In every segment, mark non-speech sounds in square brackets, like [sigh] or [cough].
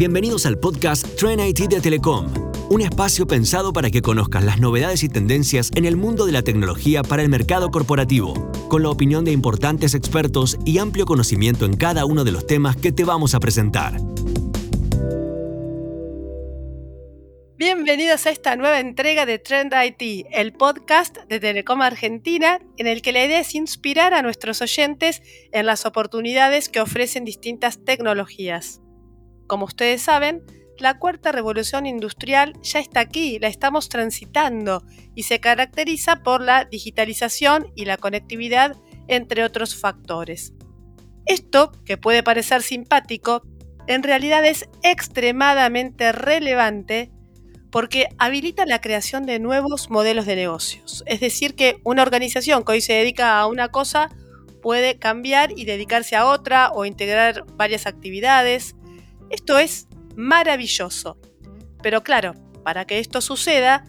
Bienvenidos al podcast Trend IT de Telecom, un espacio pensado para que conozcas las novedades y tendencias en el mundo de la tecnología para el mercado corporativo, con la opinión de importantes expertos y amplio conocimiento en cada uno de los temas que te vamos a presentar. Bienvenidos a esta nueva entrega de Trend IT, el podcast de Telecom Argentina, en el que la idea es inspirar a nuestros oyentes en las oportunidades que ofrecen distintas tecnologías. Como ustedes saben, la cuarta revolución industrial ya está aquí, la estamos transitando y se caracteriza por la digitalización y la conectividad, entre otros factores. Esto, que puede parecer simpático, en realidad es extremadamente relevante porque habilita la creación de nuevos modelos de negocios. Es decir, que una organización que hoy se dedica a una cosa puede cambiar y dedicarse a otra o integrar varias actividades. Esto es maravilloso. Pero claro, para que esto suceda,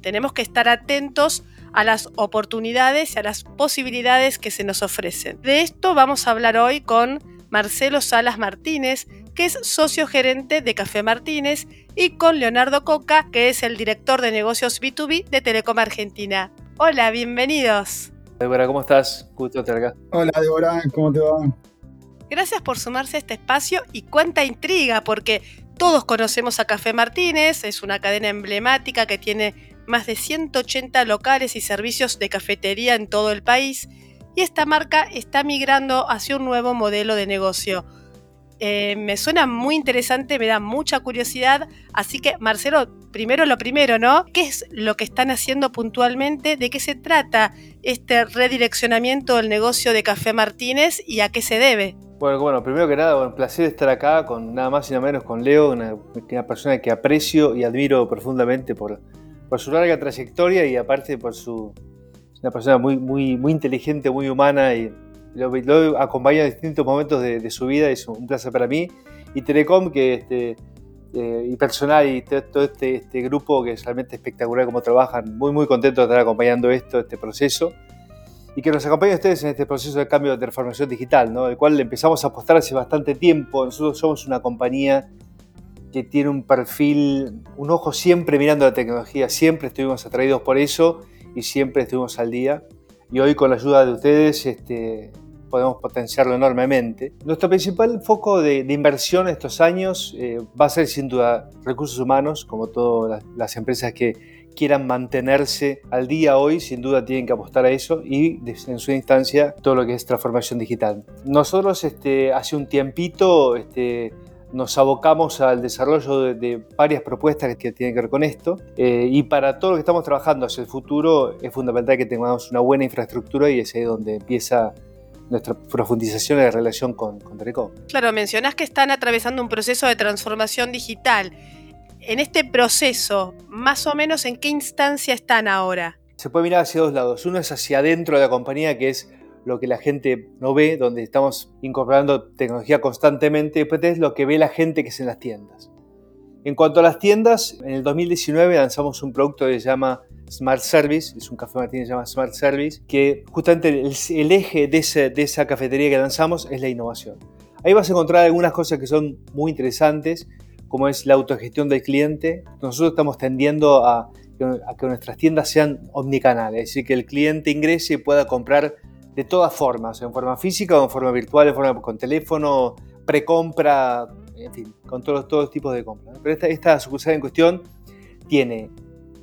tenemos que estar atentos a las oportunidades y a las posibilidades que se nos ofrecen. De esto vamos a hablar hoy con Marcelo Salas Martínez, que es socio gerente de Café Martínez, y con Leonardo Coca, que es el director de negocios B2B de Telecom Argentina. Hola, bienvenidos. Débora, ¿cómo estás? Gusto estar acá. Hola, Débora, ¿cómo te va? Gracias por sumarse a este espacio y cuánta intriga, porque todos conocemos a Café Martínez, es una cadena emblemática que tiene más de 180 locales y servicios de cafetería en todo el país y esta marca está migrando hacia un nuevo modelo de negocio. Eh, me suena muy interesante, me da mucha curiosidad, así que Marcelo, primero lo primero, ¿no? ¿Qué es lo que están haciendo puntualmente? ¿De qué se trata este redireccionamiento del negocio de Café Martínez y a qué se debe? Bueno, bueno, primero que nada, un placer estar acá con nada más y nada menos con Leo, una, persona que aprecio y admiro profundamente por, por su larga trayectoria y aparte por su, una persona muy, muy, muy inteligente, muy humana y lo, lo acompaña en distintos momentos de, su vida, es un placer para mí. Y Telecom, que este, eh, y personal y todo este, este, grupo que es realmente espectacular como trabajan, muy muy contento de estar acompañando esto, este proceso. Y que nos acompañen ustedes en este proceso de cambio de transformación digital, ¿no? el cual empezamos a apostar hace bastante tiempo. Nosotros somos una compañía que tiene un perfil, un ojo siempre mirando la tecnología, siempre estuvimos atraídos por eso y siempre estuvimos al día. Y hoy con la ayuda de ustedes este, podemos potenciarlo enormemente. Nuestro principal foco de, inversión estos años eh, va a ser sin duda recursos humanos, como todas las, empresas que quieran mantenerse al día hoy, sin duda tienen que apostar a eso y en su instancia todo lo que es transformación digital. Nosotros este, hace un tiempito este, nos abocamos al desarrollo de, varias propuestas que tienen que ver con esto. Eh, y para todo lo que estamos trabajando hacia el futuro es fundamental que tengamos una buena infraestructura y es ahí donde empieza nuestra profundización de relación con, con Telecom. Claro, mencionás que están atravesando un proceso de transformación digital. En este proceso, más o menos en qué instancia están ahora? Se puede mirar hacia dos lados. Uno es hacia adentro de la compañía, que es lo que la gente no ve, donde estamos incorporando tecnología constantemente, y después es lo que ve la gente que es en las tiendas. En cuanto a las tiendas, en el 2019 lanzamos un producto que se llama Smart Service, es un café Martín que se llama Smart Service, que justamente el, eje de, de esa cafetería que lanzamos es la innovación. Ahí vas a encontrar algunas cosas que son muy interesantes, como es la autogestión del cliente. Nosotros estamos tendiendo a, que nuestras tiendas sean omnicanales, es decir, que el cliente ingrese y pueda comprar de todas formas, en forma física o en forma virtual, en forma con teléfono, precompra, en fin, con todos, todos tipos de compras. Pero esta, esta sucursal en cuestión tiene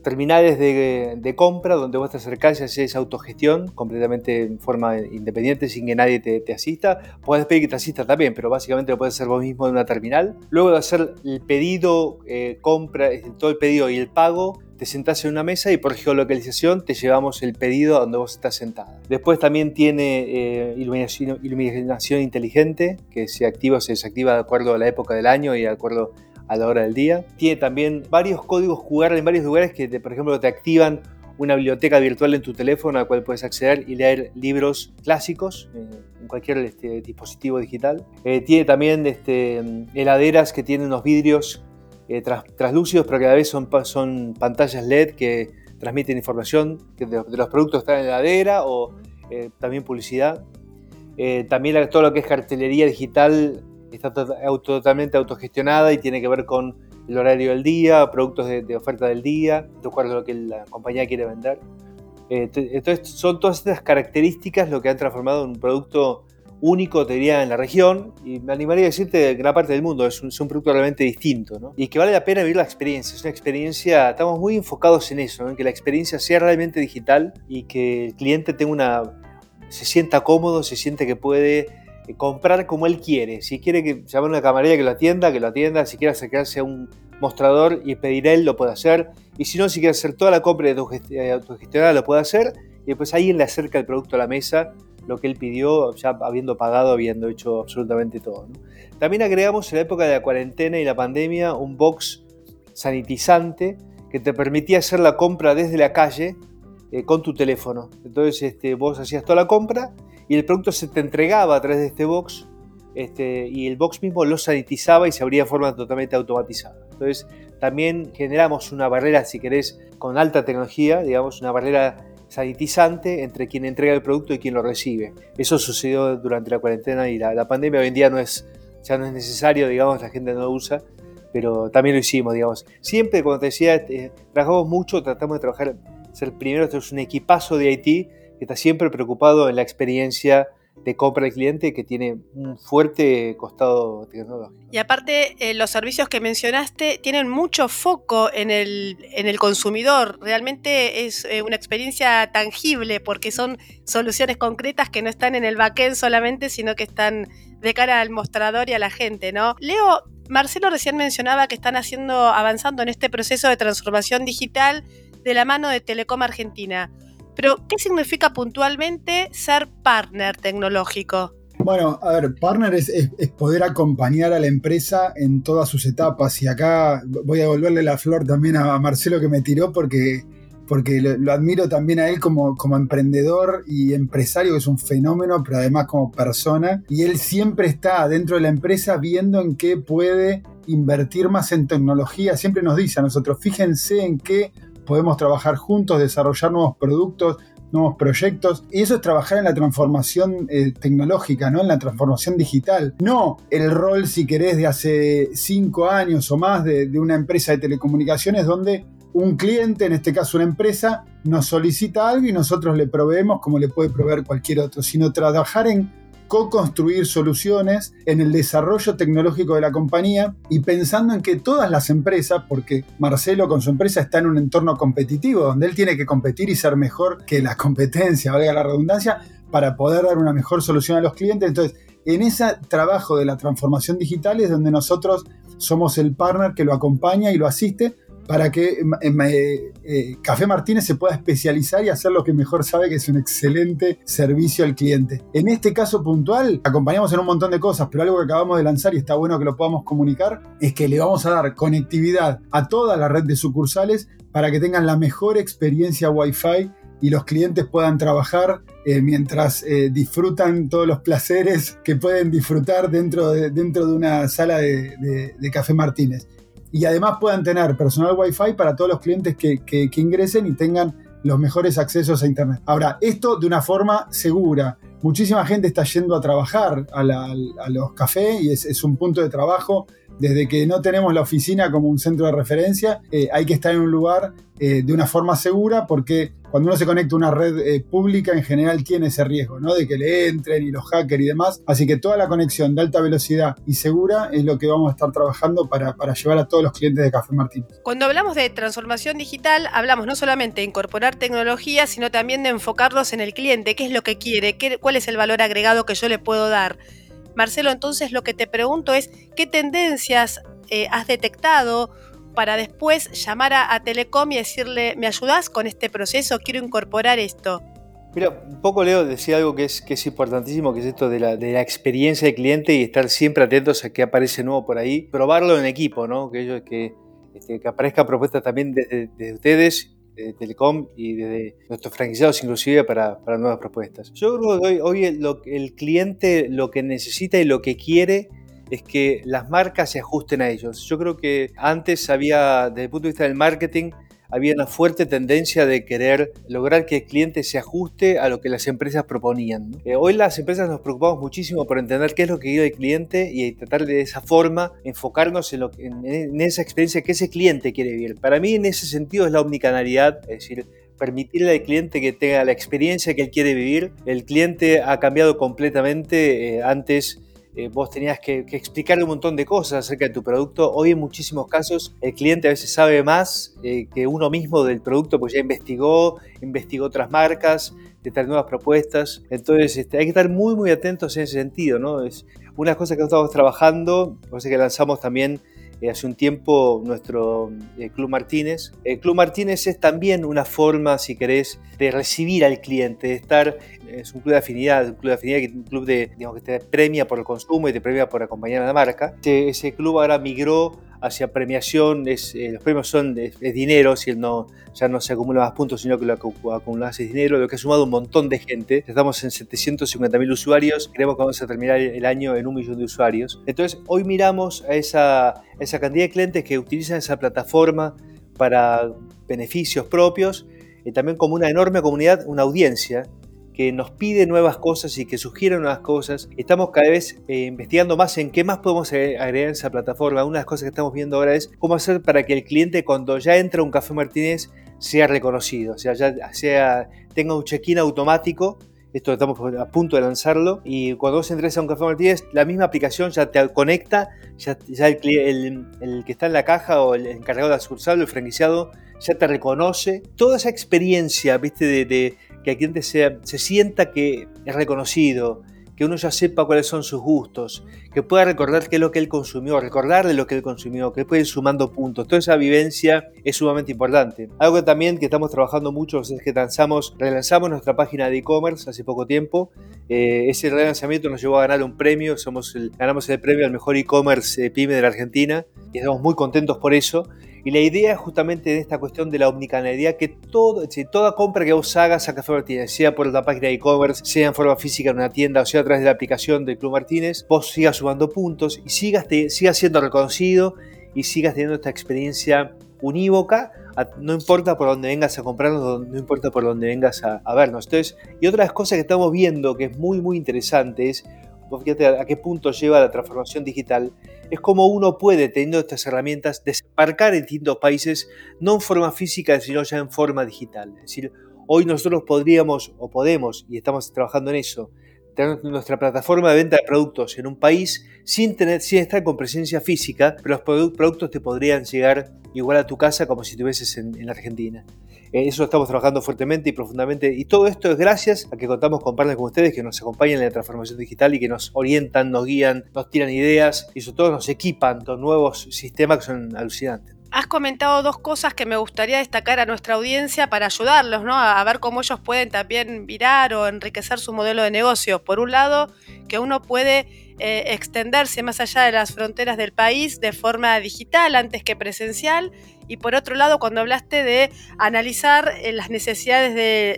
terminales de, compra donde vos te acercás y haces autogestión completamente en forma independiente sin que nadie te, asista. Puedes pedir que te asista también, pero básicamente lo puedes hacer vos mismo en una terminal. Luego de hacer el pedido, eh, compra, todo el pedido y el pago, te sentás en una mesa y por geolocalización te llevamos el pedido a donde vos estás sentada. Después también tiene eh, iluminación, iluminación, inteligente que se activa o se desactiva de acuerdo a la época del año y de acuerdo a la hora del día. Tiene también varios códigos QR en varios lugares que, por ejemplo, te activan una biblioteca virtual en tu teléfono a la cual puedes acceder y leer libros clásicos eh, en cualquier este, dispositivo digital. Eh, tiene también este, heladeras que tienen unos vidrios eh, translúcidos, pero que a la vez son, pantallas LED que transmiten información de, los productos que están en la heladera o eh, también publicidad. También todo lo que es cartelería digital está totalmente autogestionada y tiene que ver con el horario del día, productos de, oferta del día, de acuerdo a lo que la compañía quiere vender. Eh, entonces son todas estas características lo que han transformado en un producto único, te diría, en la región, y me animaría a decirte gran parte del mundo, es un, producto realmente distinto, ¿no? Y que vale la pena vivir la experiencia, es una experiencia, estamos muy enfocados en eso, en que la experiencia sea realmente digital y que el cliente tenga una, se sienta cómodo, se siente que puede comprar como él quiere. Si quiere que llame a una camarera que lo atienda, que lo atienda. Si quiere acercarse a un mostrador y pedir él, lo puede hacer. Y si no, si quiere hacer toda la compra eh, autogestionada, lo puede hacer. Y después alguien le acerca el producto a la mesa lo que él pidió, ya habiendo pagado, habiendo hecho absolutamente todo. También agregamos en la época de la cuarentena y la pandemia un box sanitizante que te permitía hacer la compra desde la calle eh, con tu teléfono. Entonces este, vos hacías toda la compra y el producto se te entregaba a través de este box este, y el box mismo lo sanitizaba y se abría de forma totalmente automatizada. Entonces también generamos una barrera, si querés, con alta tecnología, digamos, una barrera sanitizante entre quien entrega el producto y quien lo recibe. Eso sucedió durante la cuarentena y la, pandemia hoy en día no es, ya no es necesario, digamos, la gente no lo usa, pero también lo hicimos, digamos. Siempre, como te decía, eh, trabajamos mucho, tratamos de trabajar, ser primero, esto es un equipazo de IT que está siempre preocupado en la experiencia de compra del cliente que tiene un fuerte costado tecnológico. Y aparte, eh, los servicios que mencionaste tienen mucho foco en el, en el consumidor. Realmente es eh, una experiencia tangible porque son soluciones concretas que no están en el backend solamente, sino que están de cara al mostrador y a la gente, ¿no? Leo, Marcelo recién mencionaba que están haciendo, avanzando en este proceso de transformación digital de la mano de Telecom Argentina. Pero, ¿qué significa puntualmente ser partner tecnológico? Bueno, a ver, partner es, poder acompañar a la empresa en todas sus etapas. Y acá voy a devolverle la flor también a Marcelo que me tiró porque, porque lo, admiro también a él como, como emprendedor y empresario, que es un fenómeno, pero además como persona. Y él siempre está dentro de la empresa viendo en qué puede invertir más en tecnología. Siempre nos dice a nosotros, fíjense en qué podemos trabajar juntos, desarrollar nuevos productos, nuevos proyectos. Y eso es trabajar en la transformación eh, tecnológica, ¿no? En la transformación digital. No el rol, si querés, de hace cinco años o más de, de una empresa de telecomunicaciones donde un cliente, en este caso una empresa, nos solicita algo y nosotros le proveemos como le puede proveer cualquier otro, sino trabajar en co-construir soluciones en el desarrollo tecnológico de la compañía y pensando en que todas las empresas, porque Marcelo con su empresa está en un entorno competitivo, donde él tiene que competir y ser mejor que la competencia, valga la redundancia, para poder dar una mejor solución a los clientes. Entonces, en ese trabajo de la transformación digital es donde nosotros somos el partner que lo acompaña y lo asiste para que eh, eh, Café Martínez se pueda especializar y hacer lo que mejor sabe, que es un excelente servicio al cliente. En este caso puntual, acompañamos en un montón de cosas, pero algo que acabamos de lanzar y está bueno que lo podamos comunicar, es que le vamos a dar conectividad a toda la red de sucursales para que tengan la mejor experiencia Wi-Fi y los clientes puedan trabajar eh, mientras disfrutan todos los placeres que pueden disfrutar dentro de, dentro de una sala de Café Martínez y además puedan tener personal Wi-Fi para todos los clientes que, ingresen y tengan los mejores accesos a Internet. Ahora, esto de una forma segura. Muchísima gente está yendo a trabajar a, los cafés y es, un punto de trabajo. Desde que no tenemos la oficina como un centro de referencia, eh, hay que estar en un lugar eh, de una forma segura porque cuando uno se conecta a una red eh, pública en general tiene ese riesgo, ¿no? De que le entren y los hackers y demás. Así que toda la conexión de alta velocidad y segura es lo que vamos a estar trabajando para, llevar a todos los clientes de Café Martín. Cuando hablamos de transformación digital, hablamos no solamente de incorporar tecnología, sino también de enfocarlos en el cliente, qué es lo que quiere, cuál es el valor agregado que yo le puedo dar. Marcelo, entonces lo que te pregunto es, ¿qué tendencias eh, has detectado para después llamar a, Telecom y decirle, ¿me ayudas con este proceso? Quiero incorporar esto. Mira, un poco Leo decía algo que es, que es importantísimo, que es esto de la, de la experiencia del cliente y estar siempre atentos a qué aparece nuevo por ahí, probarlo en equipo, ¿no? Que, ellos, que, este, que aparezca propuestas también desde, ustedes, de Telecom y de nuestros franquiciados inclusive para, para, nuevas propuestas. Yo creo que hoy, el cliente lo que necesita y lo que quiere es que las marcas se ajusten a ellos. Yo creo que antes había, desde el punto de vista del marketing, había una fuerte tendencia de querer lograr que el cliente se ajuste a lo que las empresas proponían. Eh, hoy las empresas nos preocupamos muchísimo por entender qué es lo que quiere el cliente y tratar de esa forma enfocarnos en, lo, en, esa experiencia que ese cliente quiere vivir. Para mí en ese sentido es la omnicanalidad, es decir, permitirle al cliente que tenga la experiencia que él quiere vivir. El cliente ha cambiado completamente. Eh, antes eh, vos tenías que, explicarle un montón de cosas acerca de tu producto. Hoy en muchísimos casos el cliente a veces sabe más eh, que uno mismo del producto, porque ya investigó, investigó otras marcas, trae nuevas propuestas. Entonces este, hay que estar muy, muy atentos en ese sentido. ¿no? Es una cosa que estamos trabajando, sé que lanzamos también eh, hace un tiempo nuestro Club Martínez. El Club Martínez es también una forma, si querés, de recibir al cliente, de estar es un club de afinidad, un club de afinidad, un club de, digamos, que te premia por el consumo y te premia por acompañar a la marca. Ese, club ahora migró hacia premiación, es, eh, los premios son es, dinero, si no, ya no se acumula más puntos, sino que lo acumulas es dinero, lo que ha sumado un montón de gente. Estamos en 750.000 usuarios, creemos que vamos a terminar el año en un millón de usuarios. Entonces, hoy miramos a esa, esa cantidad de clientes que utilizan esa plataforma para beneficios propios y también como una enorme comunidad, una audiencia que nos pide nuevas cosas y que sugiere nuevas cosas. Estamos cada vez eh, investigando más en qué más podemos agregar en esa plataforma. Una de las cosas que estamos viendo ahora es cómo hacer para que el cliente cuando ya entra a un Café Martínez sea reconocido, o sea, ya sea, tenga un check-in automático. Esto estamos a punto de lanzarlo. Y cuando vos entres a un Café Martínez, la misma aplicación ya te conecta, ya, el, que está en la caja o el encargado de la el franquiciado, ya te reconoce. Toda esa experiencia, viste, de que el cliente se sienta que es reconocido, que uno ya sepa cuáles son sus gustos, que pueda recordar qué es lo que él consumió, recordarle lo que él consumió, que puede ir sumando puntos. Toda esa vivencia es sumamente importante. Algo también que estamos trabajando mucho es que lanzamos, relanzamos nuestra página de e-commerce hace poco tiempo. Eh, ese relanzamiento nos llevó a ganar un premio, somos ganamos el premio al mejor e-commerce eh, pyme de la Argentina y estamos muy contentos por eso. Y la idea justamente de esta cuestión de la omnicanalidad, que todo, toda compra que vos hagas a Café Martínez, sea por la página de e-commerce, sea en forma física en una tienda o sea a través de la aplicación del Club Martínez, vos sigas sumando puntos y sigas, sigas siendo reconocido y sigas teniendo esta experiencia unívoca, no importa por dónde vengas a comprarnos, no importa por dónde vengas a, a vernos. Entonces, y otra de las cosas que estamos viendo que es muy, muy interesante es fíjate a qué punto lleva la transformación digital, es como uno puede, teniendo estas herramientas, desembarcar en distintos países, no en forma física, sino ya en forma digital. Es decir, hoy nosotros podríamos, o podemos, y estamos trabajando en eso, tener nuestra plataforma de venta de productos en un país sin, tener, sin estar con presencia física, pero los productos te podrían llegar igual a tu casa como si estuvieses en, en Argentina. Eh, eso estamos trabajando fuertemente y profundamente. Y todo esto es gracias a que contamos con partners como ustedes que nos acompañan en la transformación digital y que nos orientan, nos guían, nos tiran ideas y sobre todo nos equipan con nuevos sistemas que son alucinantes. Has comentado dos cosas que me gustaría destacar a nuestra audiencia para ayudarlos, ¿no? A ver cómo ellos pueden también virar o enriquecer su modelo de negocio. Por un lado, que uno puede eh, extenderse más allá de las fronteras del país de forma digital antes que presencial. Y por otro lado, cuando hablaste de analizar eh, las necesidades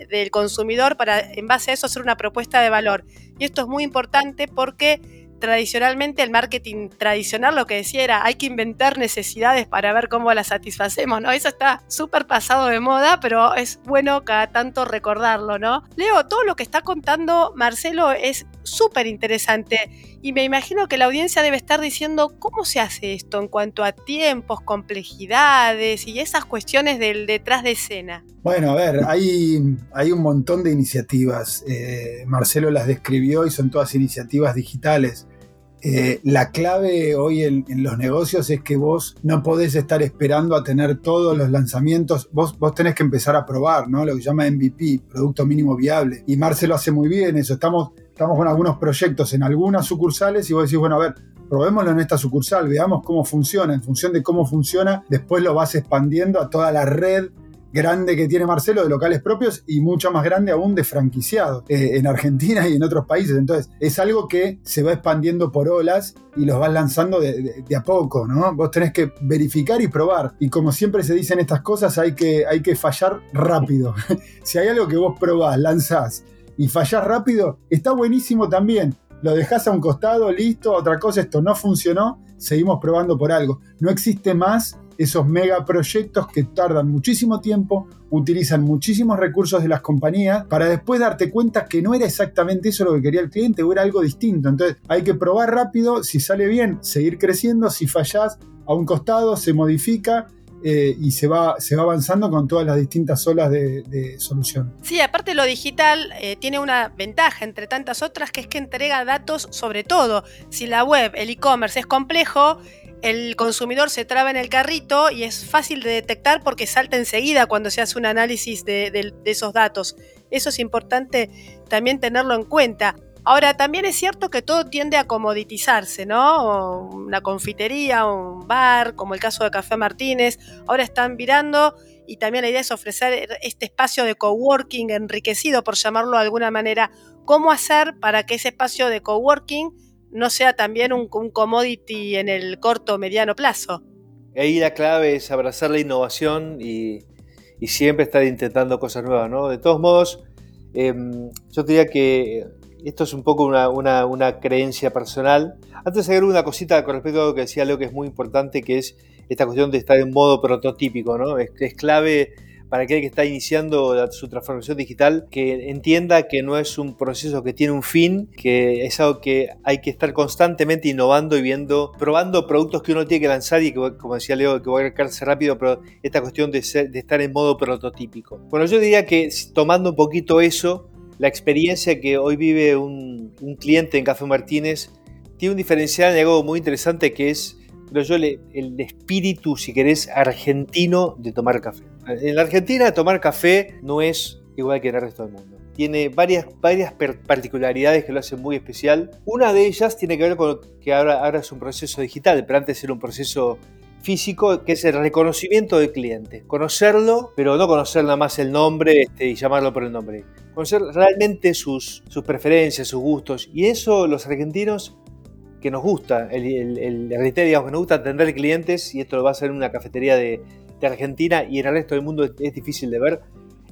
del consumidor para en base a eso hacer una propuesta de valor. Y esto es muy importante porque tradicionalmente el marketing tradicional lo que decía era hay que inventar necesidades para ver cómo las satisfacemos, ¿no? Eso está súper pasado de moda, pero es bueno cada tanto recordarlo, ¿no? Leo, todo lo que está contando Marcelo es súper interesante y me imagino que la audiencia debe estar diciendo cómo se hace esto en cuanto a tiempos, complejidades y esas cuestiones del detrás de escena. Bueno, a ver, hay, hay un montón de iniciativas. Eh, Marcelo las describió y son todas iniciativas digitales. Eh, la clave hoy en, los negocios es que vos no podés estar esperando a tener todos los lanzamientos. Vos, vos tenés que empezar a probar, ¿no? Lo que llama MVP, Producto Mínimo Viable. Y Marcelo hace muy bien eso. Estamos estamos con algunos proyectos en algunas sucursales y vos decís, bueno, a ver, probémoslo en esta sucursal, veamos cómo funciona. En función de cómo funciona, después lo vas expandiendo a toda la red grande que tiene Marcelo de locales propios y mucho más grande aún de franquiciados eh, en Argentina y en otros países. Entonces, es algo que se va expandiendo por olas y los vas lanzando de, a poco, ¿no? Vos tenés que verificar y probar. Y como siempre se dicen estas cosas, hay que, hay que fallar rápido. [laughs] si hay algo que vos probás, lanzás y fallas rápido, está buenísimo también. Lo dejas a un costado, listo, otra cosa, esto no funcionó, seguimos probando por algo. No existe más esos megaproyectos que tardan muchísimo tiempo, utilizan muchísimos recursos de las compañías para después darte cuenta que no era exactamente eso lo que quería el cliente o era algo distinto. Entonces hay que probar rápido, si sale bien, seguir creciendo, si fallas a un costado, se modifica eh, y se va, se va avanzando con todas las distintas olas de, solución. Sí, aparte lo digital eh, tiene una ventaja entre tantas otras que es que entrega datos sobre todo. Si la web, el e-commerce es complejo, el consumidor se traba en el carrito y es fácil de detectar porque salta enseguida cuando se hace un análisis de, esos datos. Eso es importante también tenerlo en cuenta. Ahora, también es cierto que todo tiende a comoditizarse, ¿no? Una confitería, un bar, como el caso de Café Martínez, ahora están virando y también la idea es ofrecer este espacio de coworking enriquecido, por llamarlo de alguna manera. ¿Cómo hacer para que ese espacio de coworking no sea también un, commodity en el corto o mediano plazo. Ahí la clave es abrazar la innovación y, siempre estar intentando cosas nuevas, ¿no? De todos modos, em, yo diría que esto es un poco una, creencia personal. Antes de hacer una cosita con respecto a lo que decía Leo, que es muy importante, que es esta cuestión de estar en modo prototípico, ¿no? Es clave para aquel que está iniciando su transformación digital, que entienda que no es un proceso que tiene un fin, que es algo que hay que estar constantemente innovando y viendo, probando productos que uno tiene que lanzar y que, como decía Leo, que voy a acercarse rápido, pero esta cuestión de, estar en modo prototípico. Bueno, yo diría que tomando un poquito eso, la experiencia que hoy vive un, cliente en Café Martínez tiene un diferencial en algo muy interesante que es, creo yo, el espíritu, si querés, argentino de tomar café. En la Argentina tomar café no es igual que en el resto del mundo. Tiene varias, varias particularidades que lo hacen muy especial. Una de ellas tiene que ver con que ahora, ahora es un proceso digital, pero antes era un proceso físico, que es el reconocimiento del cliente. Conocerlo, pero no conocer nada más el nombre este, y llamarlo por el nombre. Conocer realmente sus, sus preferencias, sus gustos. Y eso los argentinos que nos gusta, el, el, el, digamos, que nos gusta atender clientes, y esto lo va a hacer en una cafetería de, de Argentina y en el resto del mundo es, difícil de ver.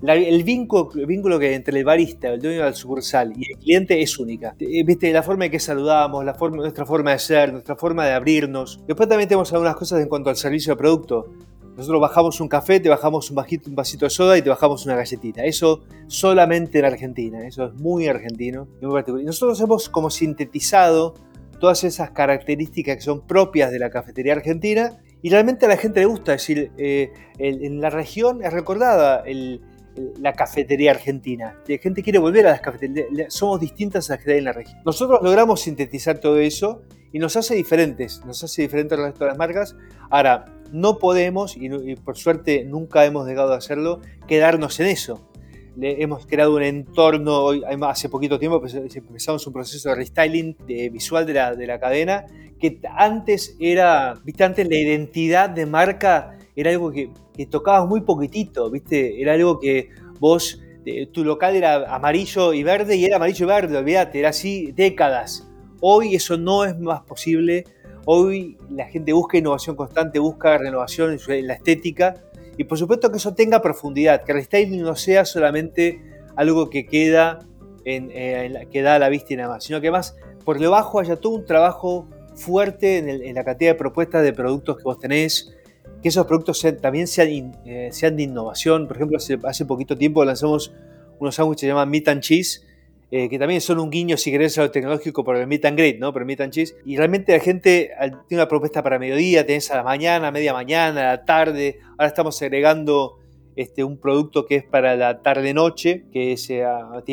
el, vínculo, vínculo que entre el barista, el dueño del sucursal y el cliente es única. Eh, ¿Viste? La forma en que saludamos, la forma, nuestra forma de ser, nuestra forma de abrirnos. Después también tenemos algunas cosas en cuanto al servicio de producto. Nosotros bajamos un café, te bajamos un, bajito, un vasito de soda y te bajamos una galletita. Eso solamente en Argentina. Eso es muy argentino y muy particular. Nosotros hemos como sintetizado todas esas características que son propias de la cafetería argentina y realmente a la gente le gusta, es decir, eh, en la región es recordada la cafetería argentina. La gente quiere volver a las cafeterías, somos distintas a las que hay en la región. Nosotros logramos sintetizar todo eso y nos hace diferentes, nos hace diferentes al resto de las marcas. Ahora, no podemos, y, y por suerte nunca hemos dejado de hacerlo, quedarnos en eso hemos creado un entorno, hoy, hace poquito tiempo empezamos un proceso de restyling visual de la, de la cadena, que antes era, viste, antes la identidad de marca era algo que, que tocabas muy poquitito, viste, era algo que vos, tu local era amarillo y verde y era amarillo y verde, olvídate, era así décadas. Hoy eso no es más posible, hoy la gente busca innovación constante, busca renovación en la estética, y por supuesto que eso tenga profundidad, que el restyling no sea solamente algo que queda en, eh, que da a la vista y nada más, sino que más por debajo haya todo un trabajo fuerte en, la cantidad de propuestas de productos que vos tenés, que esos productos también sean, eh, sean de innovación. Por ejemplo, hace, hace poquito tiempo lanzamos unos sándwiches que se llaman Meat and Cheese, eh, que también son un guiño, si querés, a lo tecnológico por el meet and greet, ¿no? Por el meet and cheese. Y realmente la gente tiene una propuesta para mediodía, tenés a la mañana, media mañana, a la tarde. Ahora estamos agregando este, un producto que es para la tarde-noche, que se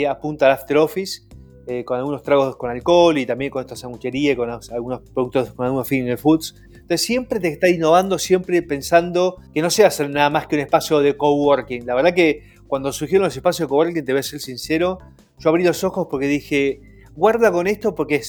apunta al after office. Eh, con algunos tragos con alcohol y también con esta sanguchería, con algunos productos, con algunos finger foods. Entonces siempre te está innovando, siempre pensando que no sea nada más que un espacio de coworking. La verdad que cuando surgieron los espacios de coworking, te voy a ser sincero, yo abrí los ojos porque dije, guarda con esto porque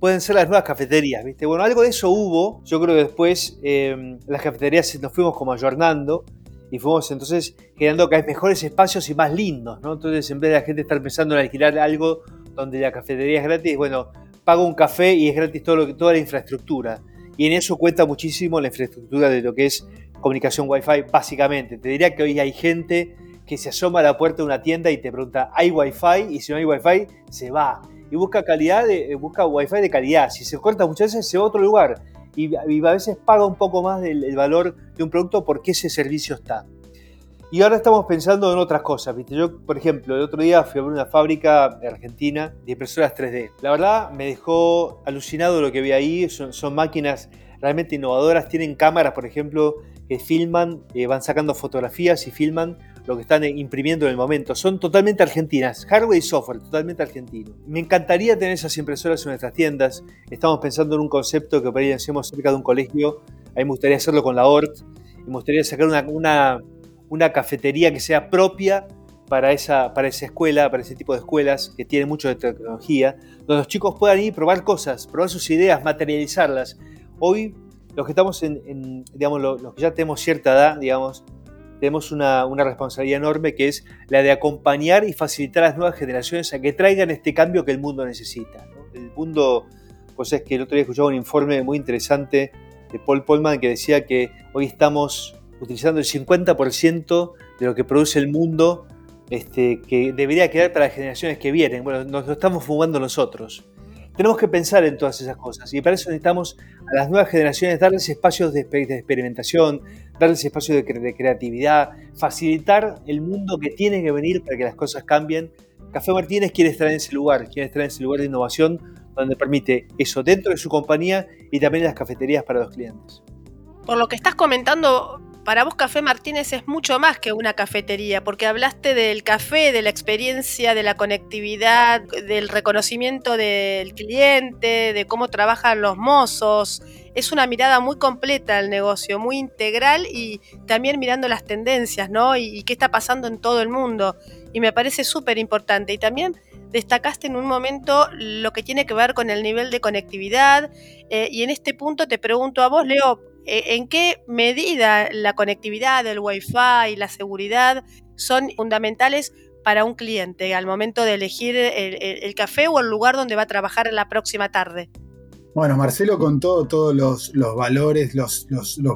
pueden ser las nuevas cafeterías, ¿viste? Bueno, algo de eso hubo. Yo creo que después em, las cafeterías nos fuimos como ayornando y fuimos entonces creando cada vez mejores espacios y más lindos, ¿no? Entonces, en vez de la gente estar pensando en alquilar algo donde la cafetería es gratis, bueno, pago un café y es gratis todo lo, toda la infraestructura. Y en eso cuenta muchísimo la infraestructura de lo que es comunicación Wi-Fi, básicamente. Te diría que hoy hay gente que se asoma a la puerta de una tienda y te pregunta, ¿hay wifi? Y si no hay wifi, se va. Y busca calidad, de, busca wifi de calidad. Si se corta muchas veces, se va a otro lugar. y, a veces paga un poco más del valor de un producto porque ese servicio está. Y ahora estamos pensando en otras cosas, ¿viste? Yo, por ejemplo, el otro día fui a ver una fábrica Argentina de impresoras 3D. La verdad, me dejó alucinado lo que vi ahí. Son, son máquinas realmente innovadoras. Tienen cámaras, por ejemplo, que filman, eh, van sacando fotografías y filman lo que están imprimiendo en el momento. Son totalmente argentinas, hardware y software, totalmente argentino. Me encantaría tener esas impresoras en nuestras tiendas. Estamos pensando en un concepto que hacemos cerca de un colegio. A mí me gustaría hacerlo con la ORT. Y me gustaría sacar una, una una cafetería que sea propia para esa, para esa escuela, para ese tipo de escuelas que tienen mucho de tecnología, donde los chicos puedan ir, probar cosas, probar sus ideas, materializarlas. Hoy, los que estamos en, digamos, los, que ya tenemos cierta edad, digamos, tenemos una, responsabilidad enorme que es la de acompañar y facilitar a las nuevas generaciones a que traigan este cambio que el mundo necesita. El mundo, pues es que el otro día escuchaba un informe muy interesante de Paul Polman que decía que hoy estamos utilizando el 50% de lo que produce el mundo, este, que debería quedar para las generaciones que vienen. Bueno, nos lo estamos fumando nosotros. Tenemos que pensar en todas esas cosas y para eso necesitamos a las nuevas generaciones darles espacios de, experimentación, darles espacios de, creatividad, facilitar el mundo que tiene que venir para que las cosas cambien. Café Martínez quiere estar en ese lugar, quiere estar en ese lugar de innovación donde permite eso dentro de su compañía y también en las cafeterías para los clientes. Por lo que estás comentando, para vos Café Martínez es mucho más que una cafetería, porque hablaste del café, de la experiencia, de la conectividad, del reconocimiento del cliente, de cómo trabajan los mozos. Es una mirada muy completa al negocio, muy integral y también mirando las tendencias, ¿no? Y, qué está pasando en todo el mundo. Y me parece súper importante. Y también destacaste en un momento lo que tiene que ver con el nivel de conectividad. Eh, y en este punto te pregunto a vos, Leo, ¿En qué medida la conectividad, el Wi-Fi y la seguridad son fundamentales para un cliente al momento de elegir el, café o el lugar donde va a trabajar la próxima tarde? Bueno, Marcelo contó todos los, valores, los,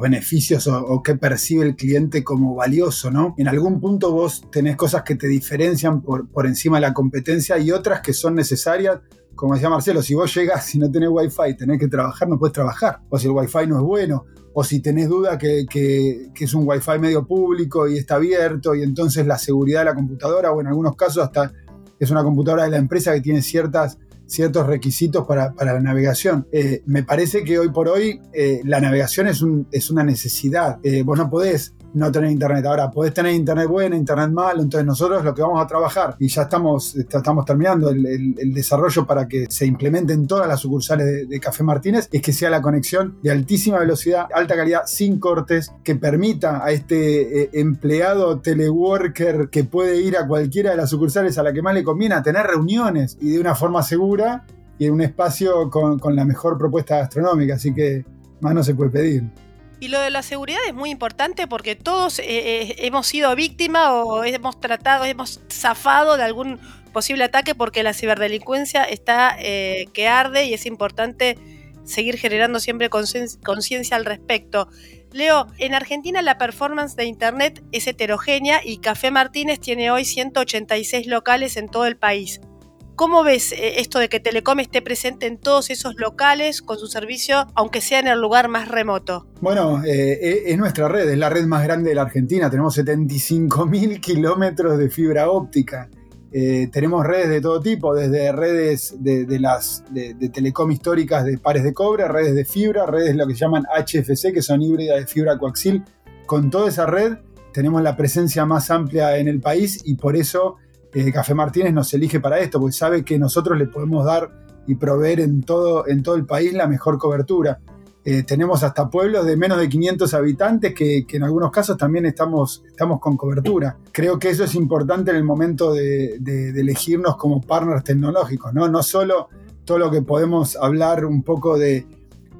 beneficios o, qué percibe el cliente como valioso, ¿no? En algún punto vos tenés cosas que te diferencian por encima de la competencia y otras que son necesarias como decía Marcelo, si vos llegas y no tenés wifi, tenés que trabajar, no puedes trabajar. O si el wifi no es bueno, o si tenés duda que, es un wifi medio público y está abierto, y entonces la seguridad de la computadora, o en algunos casos hasta es una computadora de la empresa que tiene ciertas, ciertos requisitos para, la navegación. Eh, me parece que hoy por hoy eh, la navegación es una necesidad. Eh, vos no podés no tener internet. Ahora, podés tener internet bueno, internet malo, entonces nosotros lo que vamos a trabajar, y ya estamos, estamos terminando el, desarrollo para que se implementen todas las sucursales de, Café Martínez, es que sea la conexión de altísima velocidad, alta calidad, sin cortes, que permita a este eh, empleado teleworker que puede ir a cualquiera de las sucursales a la que más le conviene a tener reuniones y de una forma segura y en un espacio con, con la mejor propuesta gastronómica. Así que más no se puede pedir. Y lo de la seguridad es muy importante porque todos eh, eh, hemos sido víctimas o hemos tratado, hemos zafado de algún posible ataque porque la ciberdelincuencia está eh, que arde y es importante seguir generando siempre conciencia al respecto. Leo, en Argentina la performance de Internet es heterogénea y Café Martínez tiene hoy 186 locales en todo el país. ¿Cómo ves eh, esto de que Telecom esté presente en todos esos locales con su servicio, aunque sea en el lugar más remoto? Bueno, eh, eh, es nuestra red, es la red más grande de la Argentina. Tenemos 75.000 [laughs] kilómetros de fibra óptica. tenemos redes de todo tipo, desde redes de, las de, telecom históricas de pares de cobre, redes de fibra, redes lo que llaman HFC, que son híbridas de fibra coaxil. Con toda esa red tenemos la presencia más amplia en el país y por eso eh, Café Martínez nos elige para esto, porque sabe que nosotros le podemos dar y proveer en todo, en todo el país la mejor cobertura. Eh, tenemos hasta pueblos de menos de 500 habitantes que, en algunos casos también estamos, estamos con cobertura. Creo que eso es importante en el momento de, elegirnos como partners tecnológicos, ¿no? no solo todo lo que podemos hablar un poco de,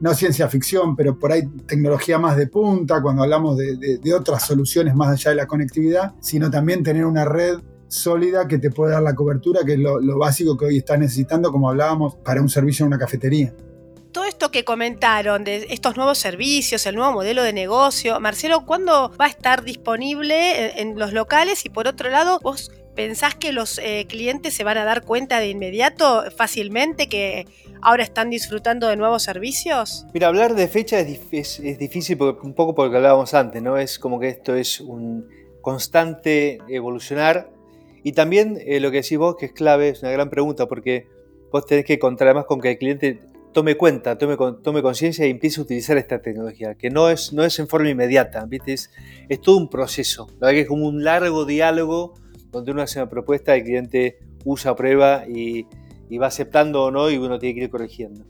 no ciencia ficción, pero por ahí tecnología más de punta, cuando hablamos de, otras soluciones más allá de la conectividad, sino también tener una red sólida que te puede dar la cobertura, que es lo, básico que hoy estás necesitando, como hablábamos, para un servicio en una cafetería. Todo esto que comentaron de estos nuevos servicios, el nuevo modelo de negocio, Marcelo, ¿cuándo va a estar disponible en, los locales? Y por otro lado, vos ¿pensás que los eh, clientes se van a dar cuenta de inmediato, fácilmente, que ahora están disfrutando de nuevos servicios? Mira, hablar de fecha es, difícil porque, un poco porque hablábamos antes, ¿no? Es como que esto es un constante evolucionar. Y también eh, lo que decís vos, que es clave, es una gran pregunta, porque vos tenés que contar además con que el cliente tome cuenta, tome, tome conciencia y empiece a utilizar esta tecnología, que no es, no es en forma inmediata, ¿viste? Es, es todo un proceso. La verdad que es como un largo diálogo donde uno hace una propuesta, el cliente usa, prueba y, y va aceptando o no y uno tiene que ir corrigiendo.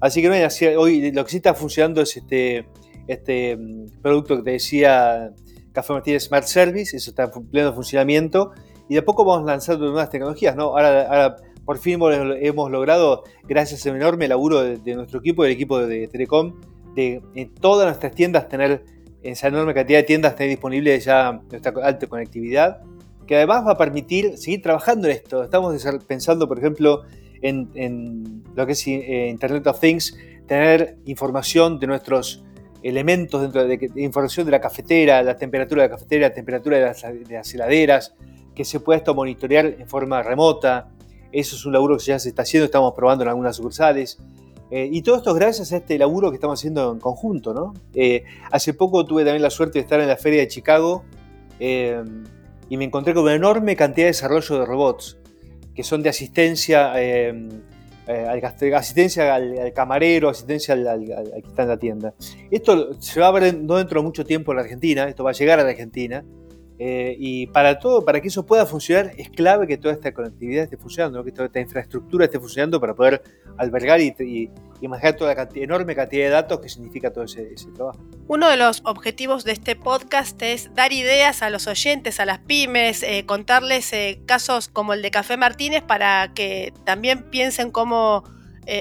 Así que no, hoy lo que sí está funcionando es este, este mm, producto que te decía Café Martínez Smart Service, eso está en pleno funcionamiento y de poco vamos lanzando nuevas tecnologías, ¿no? Ahora, ahora por fin hemos logrado, gracias a un enorme laburo de, nuestro equipo, del equipo de Telecom, de en todas nuestras tiendas tener, en esa enorme cantidad de tiendas, tener disponible ya nuestra alta conectividad, que además va a permitir seguir trabajando en esto. Estamos pensando, por ejemplo, en, lo que es eh, Internet of Things, tener información de nuestros elementos dentro de, información de la cafetera, la temperatura de la cafetera, la temperatura de las, heladeras, que se pueda esto monitorear en forma remota. Eso es un laburo que ya se está haciendo, estamos probando en algunas sucursales. Eh, y todo esto es gracias a este laburo que estamos haciendo en conjunto. ¿no? Eh, hace poco tuve también la suerte de estar en la feria de Chicago y me encontré con una enorme cantidad de desarrollo de robots que son de asistencia, eh, eh, al, asistencia al, camarero, asistencia al, que está en la tienda. Esto se va a ver no dentro de mucho tiempo en la Argentina, esto va a llegar a la Argentina. Eh, y para todo, para que eso pueda funcionar, es clave que toda esta conectividad esté funcionando, que toda esta infraestructura esté funcionando para poder albergar y, manejar toda la enorme cantidad de datos que significa todo ese, trabajo. Uno de los objetivos de este podcast es dar ideas a los oyentes, a las pymes, eh, contarles eh, casos como el de Café Martínez para que también piensen cómo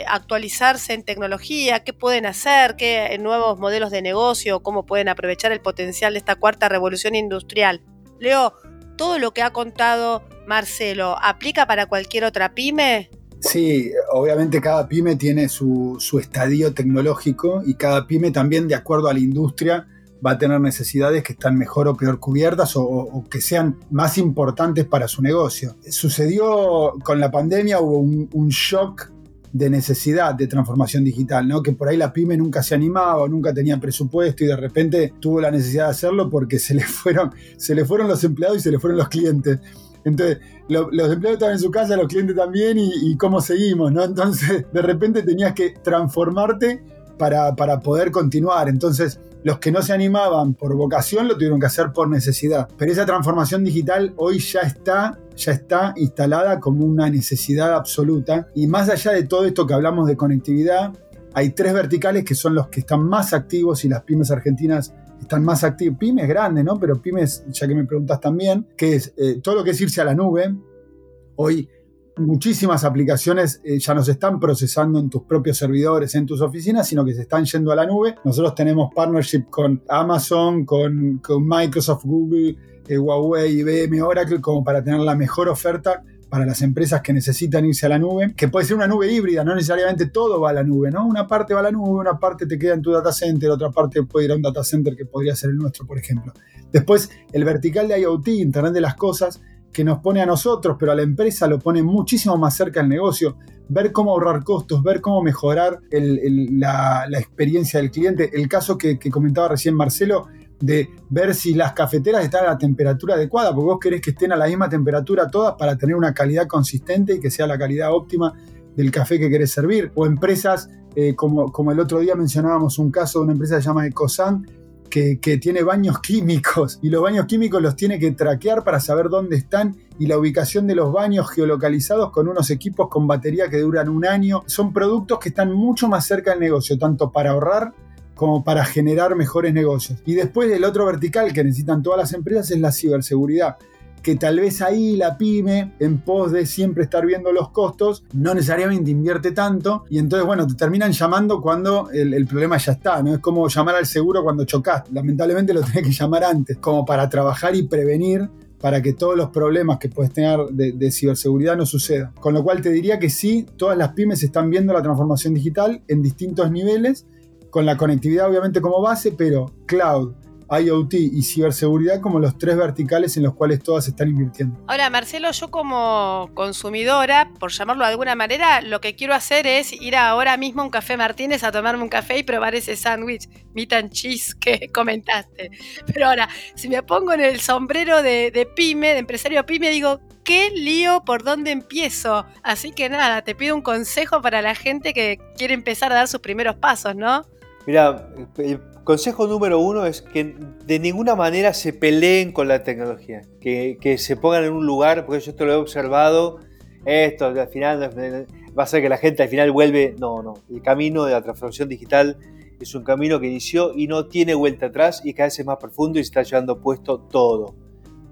actualizarse en tecnología, qué pueden hacer, qué nuevos modelos de negocio, cómo pueden aprovechar el potencial de esta cuarta revolución industrial. Leo, ¿todo lo que ha contado Marcelo aplica para cualquier otra pyme? Sí, obviamente cada pyme tiene su, estadio tecnológico y cada pyme también, de acuerdo a la industria, va a tener necesidades que están mejor o peor cubiertas o, que sean más importantes para su negocio. Sucedió con la pandemia, hubo un shock de necesidad de transformación digital, ¿no? Que por ahí la pyme nunca se animaba, nunca tenía presupuesto y de repente tuvo la necesidad de hacerlo porque se le [laughs] fueron, se le fueron los empleados y se le fueron los clientes. Entonces, los empleados estaban en su casa, los clientes también, y, cómo seguimos, ¿no? Entonces, de repente tenías que transformarte para, para poder continuar. Entonces, los que no se animaban por vocación lo tuvieron que hacer por necesidad. Pero esa transformación digital hoy ya está, ya está instalada como una necesidad absoluta. Y más allá de todo esto que hablamos de conectividad, hay tres verticales que son los que están más activos y las pymes argentinas están más activas. Pymes grandes, ¿no? Pero pymes, ya que me preguntas también, que es eh, todo lo que es irse a la nube. Hoy muchísimas aplicaciones eh, ya no se están procesando en tus propios servidores, en tus oficinas, sino que se están yendo a la nube. Nosotros tenemos partnership con Amazon, con, Microsoft, Google, eh, Huawei, IBM, Oracle, como para tener la mejor oferta para las empresas que necesitan irse a la nube, que puede ser una nube híbrida, no necesariamente todo va a la nube, ¿no? Una parte va a la nube, una parte te queda en tu data center, otra parte puede ir a un data center que podría ser el nuestro, por ejemplo. Después, el vertical de IoT, Internet de las Cosas, que nos pone a nosotros, pero a la empresa lo pone muchísimo más cerca del negocio. Ver cómo ahorrar costos, ver cómo mejorar la, experiencia del cliente. El caso que, comentaba recién Marcelo, de ver si las cafeteras están a la temperatura adecuada, porque vos querés que estén a la misma temperatura todas para tener una calidad consistente y que sea la calidad óptima del café que querés servir. O empresas, eh, como, como el otro día mencionábamos un caso de una empresa que se llama Ecosan, que, tiene baños químicos y los baños químicos los tiene que traquear para saber dónde están y la ubicación de los baños geolocalizados con unos equipos con batería que duran un año. Son productos que están mucho más cerca del negocio, tanto para ahorrar como para generar mejores negocios. Y después el otro vertical que necesitan todas las empresas es la ciberseguridad que tal vez ahí la pyme, en pos de siempre estar viendo los costos, no necesariamente invierte tanto y entonces, bueno, te terminan llamando cuando el, problema ya está, ¿no? Es como llamar al seguro cuando chocas, lamentablemente lo [laughs] tenés que llamar antes, como para trabajar y prevenir para que todos los problemas que puedes tener de, de, ciberseguridad no sucedan. Con lo cual te diría que sí, todas las pymes están viendo la transformación digital en distintos niveles, con la conectividad obviamente como base, pero cloud, IoT y ciberseguridad como los tres verticales en los cuales todas están invirtiendo. Ahora, Marcelo, yo como consumidora, por llamarlo de alguna manera, lo que quiero hacer es ir ahora mismo a un café Martínez a tomarme un café y probar ese sándwich meat and cheese que [laughs] comentaste. Pero ahora, si me pongo en el sombrero de, de pyme, de empresario pyme, digo, qué lío, por dónde empiezo. Así que nada, te pido un consejo para la gente que quiere empezar a dar sus primeros pasos, ¿no? Mira, el consejo número uno es que de ninguna manera se peleen con la tecnología, que, se pongan en un lugar, porque yo esto lo he observado, esto al final va a ser que la gente al final vuelve, no, no, el camino de la transformación digital es un camino que inició y no tiene vuelta atrás y cada vez es más profundo y se está llevando puesto todo.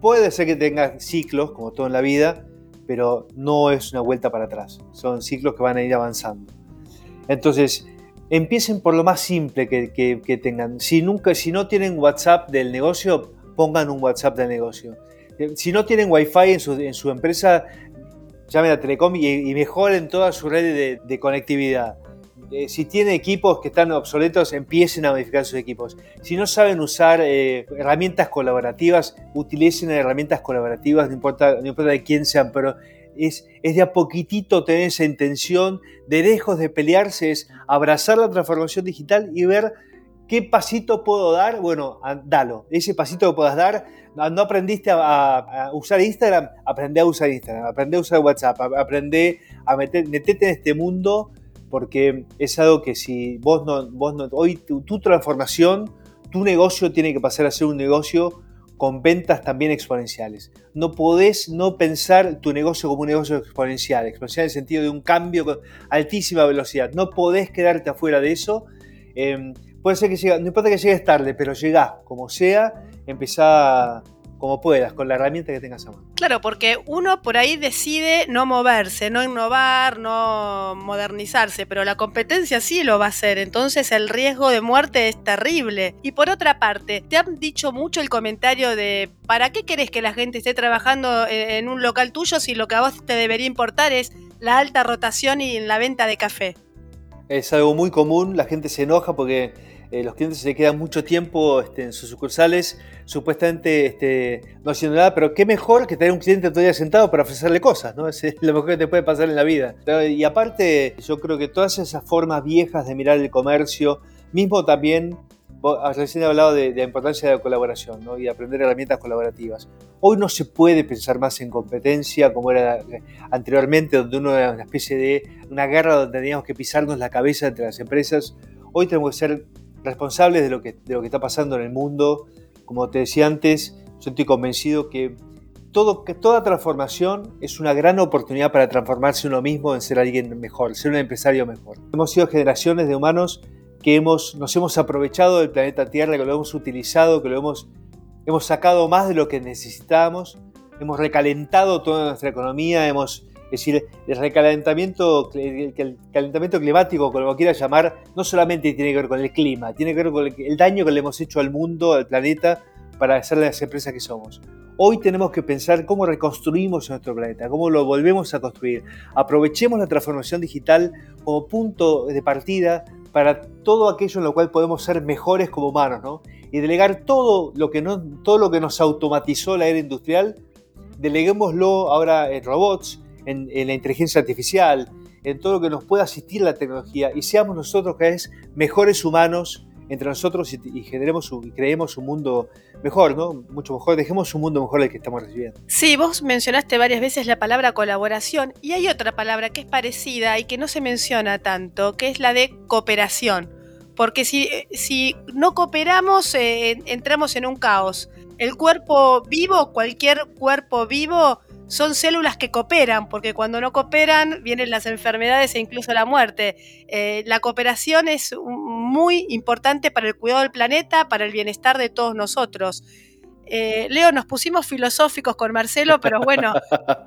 Puede ser que tenga ciclos, como todo en la vida, pero no es una vuelta para atrás, son ciclos que van a ir avanzando. Entonces, empiecen por lo más simple que, tengan. Si, nunca, si no tienen WhatsApp del negocio, pongan un WhatsApp del negocio. Eh, si no tienen Wi-Fi en su, empresa, llamen a Telecom y, mejoren toda su red de, conectividad. Eh, si tienen equipos que están obsoletos, empiecen a modificar sus equipos. Si no saben usar eh, herramientas colaborativas, utilicen herramientas colaborativas, no importa, no importa de quién sean, pero es, de a poquitito tener esa intención, de lejos de pelearse, es abrazar la transformación digital y ver qué pasito puedo dar. Bueno, dalo. Ese pasito que puedas dar, no aprendiste a, usar Instagram, aprende a usar Instagram, aprende a usar WhatsApp, aprende a meter, meterte en este mundo porque es algo que si vos no, vos no hoy tu transformación, tu negocio tiene que pasar a ser un negocio con ventas también exponenciales. No podés no pensar tu negocio como un negocio exponencial, exponencial en el sentido de un cambio con altísima velocidad. No podés quedarte afuera de eso. Em, puede ser que llegue, no importa que llegues tarde, pero llegás como sea, empezá como puedas, con la herramienta que tengas a mano. Claro, porque uno por ahí decide no moverse, no innovar, no modernizarse, pero la competencia sí lo va a hacer, entonces el riesgo de muerte es terrible. Y por otra parte, te han dicho mucho el comentario de ¿para qué querés que la gente esté trabajando en un local tuyo si lo que a vos te debería importar es la alta rotación y la venta de café? Es algo muy común, la gente se enoja porque eh, los clientes se quedan mucho tiempo este, en sus sucursales, supuestamente este, no haciendo nada, pero qué mejor que tener un cliente todavía sentado para ofrecerle cosas, ¿no? [laughs] Es lo mejor que te puede pasar en la vida. Y aparte, yo creo que todas esas formas viejas de mirar el comercio, mismo también, recién he hablado de, la importancia de la colaboración ¿no? y de aprender herramientas colaborativas. Hoy no se puede pensar más en competencia como era eh, anteriormente, donde uno era una especie de una guerra donde teníamos que pisarnos la cabeza entre las empresas. Hoy tenemos que ser responsables de lo, que, de lo que está pasando en el mundo. Como te decía antes, yo estoy convencido que, que toda transformación es una gran oportunidad para transformarse uno mismo en ser alguien mejor, ser un empresario mejor. Hemos sido generaciones de humanos que hemos, nos hemos aprovechado del planeta Tierra, que lo hemos utilizado, que lo hemos, hemos sacado más de lo que necesitábamos, hemos recalentado toda nuestra economía, hemos es decir, el recalentamiento, el calentamiento climático, como quiera llamar, no solamente tiene que ver con el clima, tiene que ver con el daño que le hemos hecho al mundo, al planeta, para ser las empresas que somos. Hoy tenemos que pensar cómo reconstruimos nuestro planeta, cómo lo volvemos a construir. Aprovechemos la transformación digital como punto de partida para todo aquello en lo cual podemos ser mejores como humanos, ¿no? Y delegar todo lo que, no, todo lo que nos automatizó la era industrial, deleguémoslo ahora en robots, en, la inteligencia artificial, en todo lo que nos pueda asistir la tecnología y seamos nosotros cada vez mejores humanos entre nosotros y, generemos y creemos un mundo mejor, ¿no? Mucho mejor, dejemos un mundo mejor del que estamos recibiendo. Sí, vos mencionaste varias veces la palabra colaboración y hay otra palabra que es parecida y que no se menciona tanto, que es la de cooperación. Porque si, si no cooperamos, eh, entramos en un caos. El cuerpo vivo, cualquier cuerpo vivo, son células que cooperan, porque cuando no cooperan vienen las enfermedades e incluso la muerte. Eh, la cooperación es muy importante para el cuidado del planeta, para el bienestar de todos nosotros. Eh, Leo, nos pusimos filosóficos con Marcelo, pero bueno.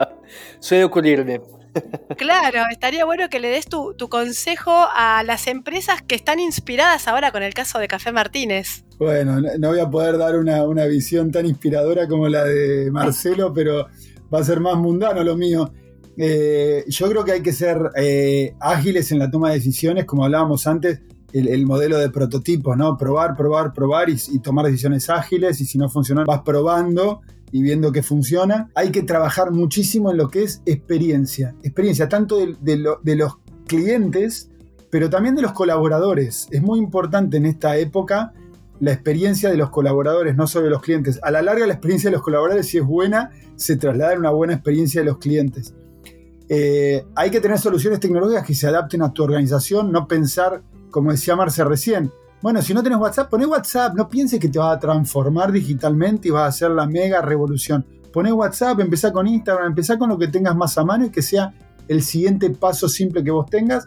[laughs] Suele ocurrirme. [laughs] Claro, estaría bueno que le des tu, consejo a las empresas que están inspiradas ahora con el caso de Café Martínez. Bueno, no voy a poder dar una, una visión tan inspiradora como la de Marcelo, pero va a ser más mundano lo mío. Eh, yo creo que hay que ser eh, ágiles en la toma de decisiones, como hablábamos antes. el, modelo de prototipo, ¿no? Probar, probar, probar y, tomar decisiones ágiles y si no funciona vas probando y viendo que funciona. Hay que trabajar muchísimo en lo que es experiencia. Experiencia tanto de, los clientes, pero también de los colaboradores. Es muy importante en esta época la experiencia de los colaboradores, no solo de los clientes. A la larga la experiencia de los colaboradores, si es buena, se traslada en una buena experiencia de los clientes. Eh, hay que tener soluciones tecnológicas que se adapten a tu organización, no pensar como decía Marce recién, bueno, si no tenés WhatsApp, poné WhatsApp, no pienses que te va a transformar digitalmente y vas a hacer la mega revolución. Poné WhatsApp, empezá con Instagram, empezá con lo que tengas más a mano y que sea el siguiente paso simple que vos tengas.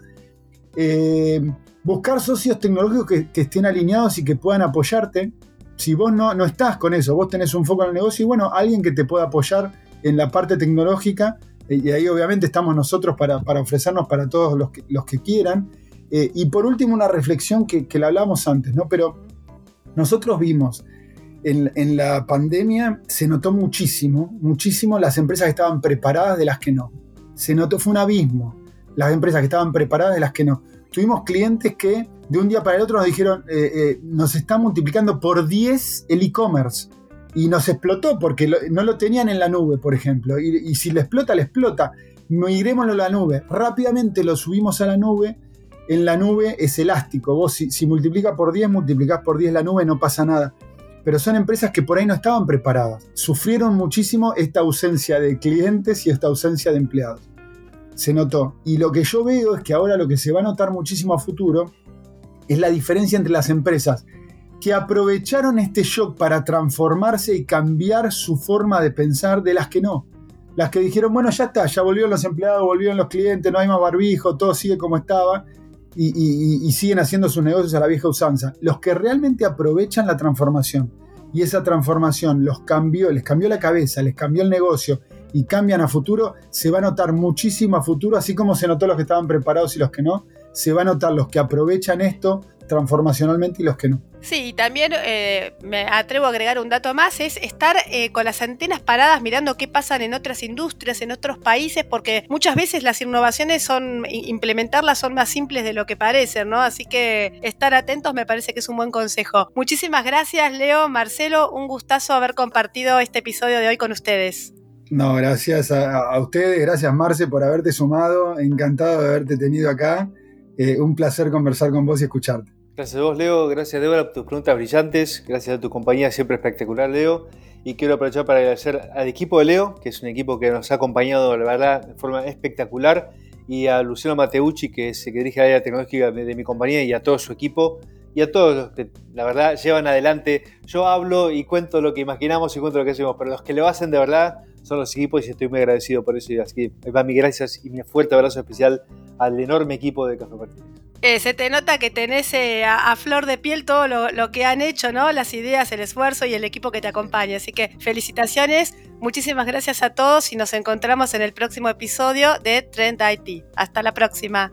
Eh, buscar socios tecnológicos que, estén alineados y que puedan apoyarte. Si vos no, no estás con eso, vos tenés un foco en el negocio y bueno, alguien que te pueda apoyar en la parte tecnológica, y ahí obviamente estamos nosotros para, ofrecernos para todos los los que quieran. Eh, y por último, una reflexión que, la hablamos antes, ¿no? Pero nosotros vimos en, la pandemia, se notó muchísimo, muchísimo las empresas que estaban preparadas de las que no. Se notó, fue un abismo, las empresas que estaban preparadas de las que no. Tuvimos clientes que de un día para el otro nos dijeron, eh, eh, nos está multiplicando por 10 el e-commerce. Y nos explotó porque no lo tenían en la nube, por ejemplo. Y, si le explota, le explota. Migrémoslo a la nube. Rápidamente lo subimos a la nube en la nube es elástico. Vos si, si multiplica por 10, multiplicás por 10 la nube, no pasa nada. Pero son empresas que por ahí no estaban preparadas. Sufrieron muchísimo esta ausencia de clientes y esta ausencia de empleados. Se notó. Y lo que yo veo es que ahora lo que se va a notar muchísimo a futuro es la diferencia entre las empresas que aprovecharon este shock para transformarse y cambiar su forma de pensar de las que no. Las que dijeron, bueno, ya está, ya volvieron los empleados, volvieron los clientes, no hay más barbijo, todo sigue como estaba y, siguen haciendo sus negocios a la vieja usanza. Los que realmente aprovechan la transformación y esa transformación los cambió, les cambió la cabeza, les cambió el negocio y cambian a futuro, se va a notar muchísimo a futuro, así como se notó los que estaban preparados y los que no, se va a notar los que aprovechan esto transformacionalmente y los que no. Sí, también eh, me atrevo a agregar un dato más, es estar eh, con las antenas paradas mirando qué pasan en otras industrias, en otros países, porque muchas veces las innovaciones son, implementarlas son más simples de lo que parecen, ¿no? Así que estar atentos me parece que es un buen consejo. Muchísimas gracias, Leo, Marcelo, un gustazo haber compartido este episodio de hoy con ustedes. No, gracias a, ustedes, gracias Marce por haberte sumado, encantado de haberte tenido acá, eh, un placer conversar con vos y escucharte. Gracias a vos, Leo. Gracias, Débora, por tus preguntas brillantes. Gracias a tu compañía, siempre espectacular, Leo. Y quiero aprovechar para agradecer al equipo de Leo, que es un equipo que nos ha acompañado, la verdad, de forma espectacular. Y a Luciano Mateucci, que, es, que dirige la área tecnológica de, mi compañía, y a todo su equipo. Y a todos los que, la verdad, llevan adelante. Yo hablo y cuento lo que imaginamos y cuento lo que hacemos, pero los que lo hacen de verdad son los equipos y estoy muy agradecido por eso. Así que va mi gracias y mi fuerte abrazo especial al enorme equipo de Café Martínez. Eh, se te nota que tenés eh, a, flor de piel todo lo, que han hecho, ¿no? Las ideas, el esfuerzo y el equipo que te acompaña. Así que felicitaciones, muchísimas gracias a todos y nos encontramos en el próximo episodio de Trend IT. Hasta la próxima.